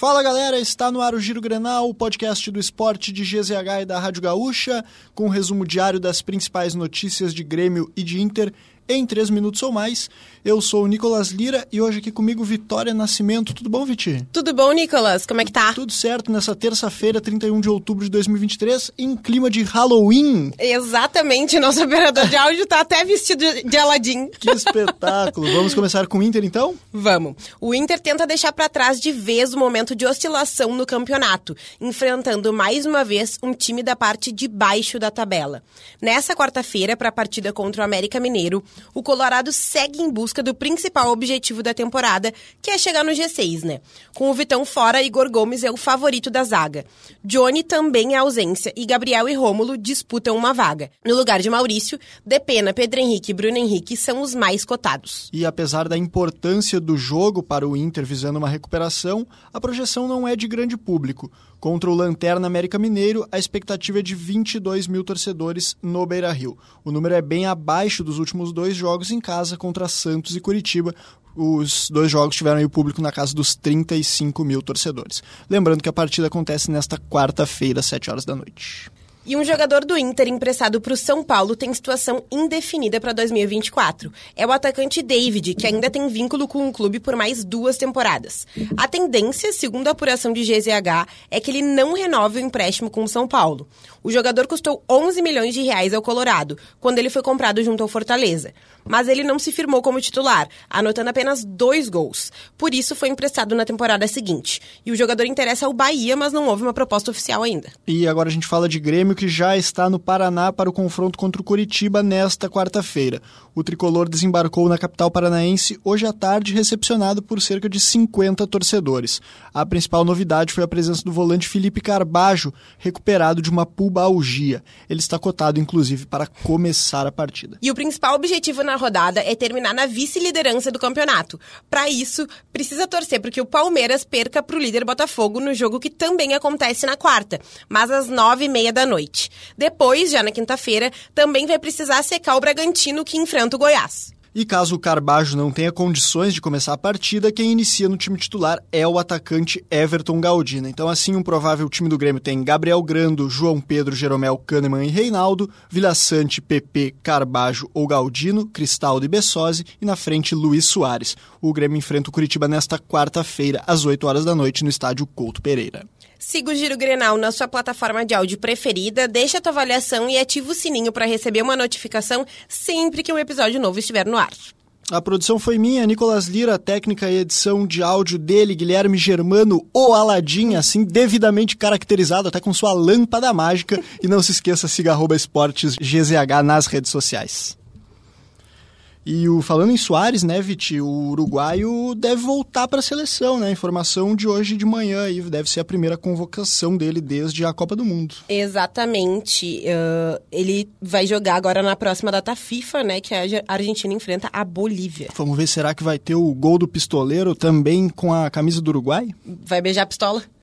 Fala galera, está no ar o Giro Grenal, o podcast do esporte de GZH e da Rádio Gaúcha, com um resumo diário das principais notícias de Grêmio e de Inter em três minutos ou mais. Eu sou o Nicolas Lira e hoje aqui comigo Vitória Nascimento. Tudo bom, Viti? Tudo bom, Nicolas? Como é que tá? Tudo certo nessa terça-feira, 31 de outubro de 2023, em clima de Halloween. Exatamente, nosso operador de áudio tá até vestido de Aladim. Que espetáculo! Vamos começar com o Inter então? Vamos. O Inter tenta deixar para trás de vez o momento de oscilação no campeonato, enfrentando mais uma vez um time da parte de baixo da tabela. Nessa quarta-feira, para a partida contra o América Mineiro, o Colorado segue em busca do principal objetivo da temporada, que é chegar no G6, né? Com o Vitão fora, Igor Gomes é o favorito da zaga. Johnny também é ausência e Gabriel e Rômulo disputam uma vaga. No lugar de Maurício, Depena, Pedro Henrique e Bruno Henrique são os mais cotados. E apesar da importância do jogo para o Inter visando uma recuperação, a projeção não é de grande público. Contra o Lanterna América Mineiro, a expectativa é de 22 mil torcedores no Beira Rio. O número é bem abaixo dos últimos dois jogos em casa contra Santos e Curitiba. Os dois jogos tiveram o público na casa dos 35 mil torcedores. Lembrando que a partida acontece nesta quarta-feira, às 7 horas da noite. E um jogador do Inter emprestado para o São Paulo tem situação indefinida para 2024. É o atacante David, que ainda tem vínculo com o clube por mais duas temporadas. A tendência, segundo a apuração de GZH, é que ele não renove o empréstimo com o São Paulo. O jogador custou 11 milhões de reais ao Colorado, quando ele foi comprado junto ao Fortaleza. Mas ele não se firmou como titular, anotando apenas dois gols. Por isso foi emprestado na temporada seguinte. E o jogador interessa ao Bahia, mas não houve uma proposta oficial ainda. E agora a gente fala de Grêmio, que já está no Paraná para o confronto contra o Curitiba nesta quarta-feira. O tricolor desembarcou na capital paranaense hoje à tarde, recepcionado por cerca de 50 torcedores. A principal novidade foi a presença do volante Felipe Carbajo, recuperado de uma pubalgia. Ele está cotado, inclusive, para começar a partida. E o principal objetivo na rodada é terminar na vice-liderança do campeonato. Para isso, precisa torcer para que o Palmeiras perca para o líder Botafogo no jogo que também acontece na quarta, mas às nove e meia da noite. Depois, já na quinta-feira, também vai precisar secar o Bragantino que enfrenta o Goiás. E caso o Carbajo não tenha condições de começar a partida, quem inicia no time titular é o atacante Everton Galdino. Então, assim, um provável time do Grêmio tem Gabriel Grando, João Pedro, Jeromel, Kahneman e Reinaldo, Vila Sante, PP, Carbajo ou Galdino, Cristaldo e Bessosi, e na frente Luiz Soares. O Grêmio enfrenta o Curitiba nesta quarta-feira, às 8 horas da noite, no estádio Couto Pereira. Siga o Giro Grenal na sua plataforma de áudio preferida, deixa a tua avaliação e ativa o sininho para receber uma notificação sempre que um episódio novo estiver no ar. A produção foi minha, Nicolas Lira, técnica e edição de áudio dele, Guilherme Germano, o Aladim, assim, devidamente caracterizado, até com sua lâmpada mágica. E não se esqueça, siga arroba esportes GZH nas redes sociais. E o, falando em Soares, né, Viti, o uruguaio deve voltar para a seleção, né? Informação de hoje de manhã aí, deve ser a primeira convocação dele desde a Copa do Mundo. Exatamente. Uh, ele vai jogar agora na próxima data FIFA, né, que a Argentina enfrenta a Bolívia. Vamos ver, será que vai ter o gol do pistoleiro também com a camisa do Uruguai? Vai beijar a pistola?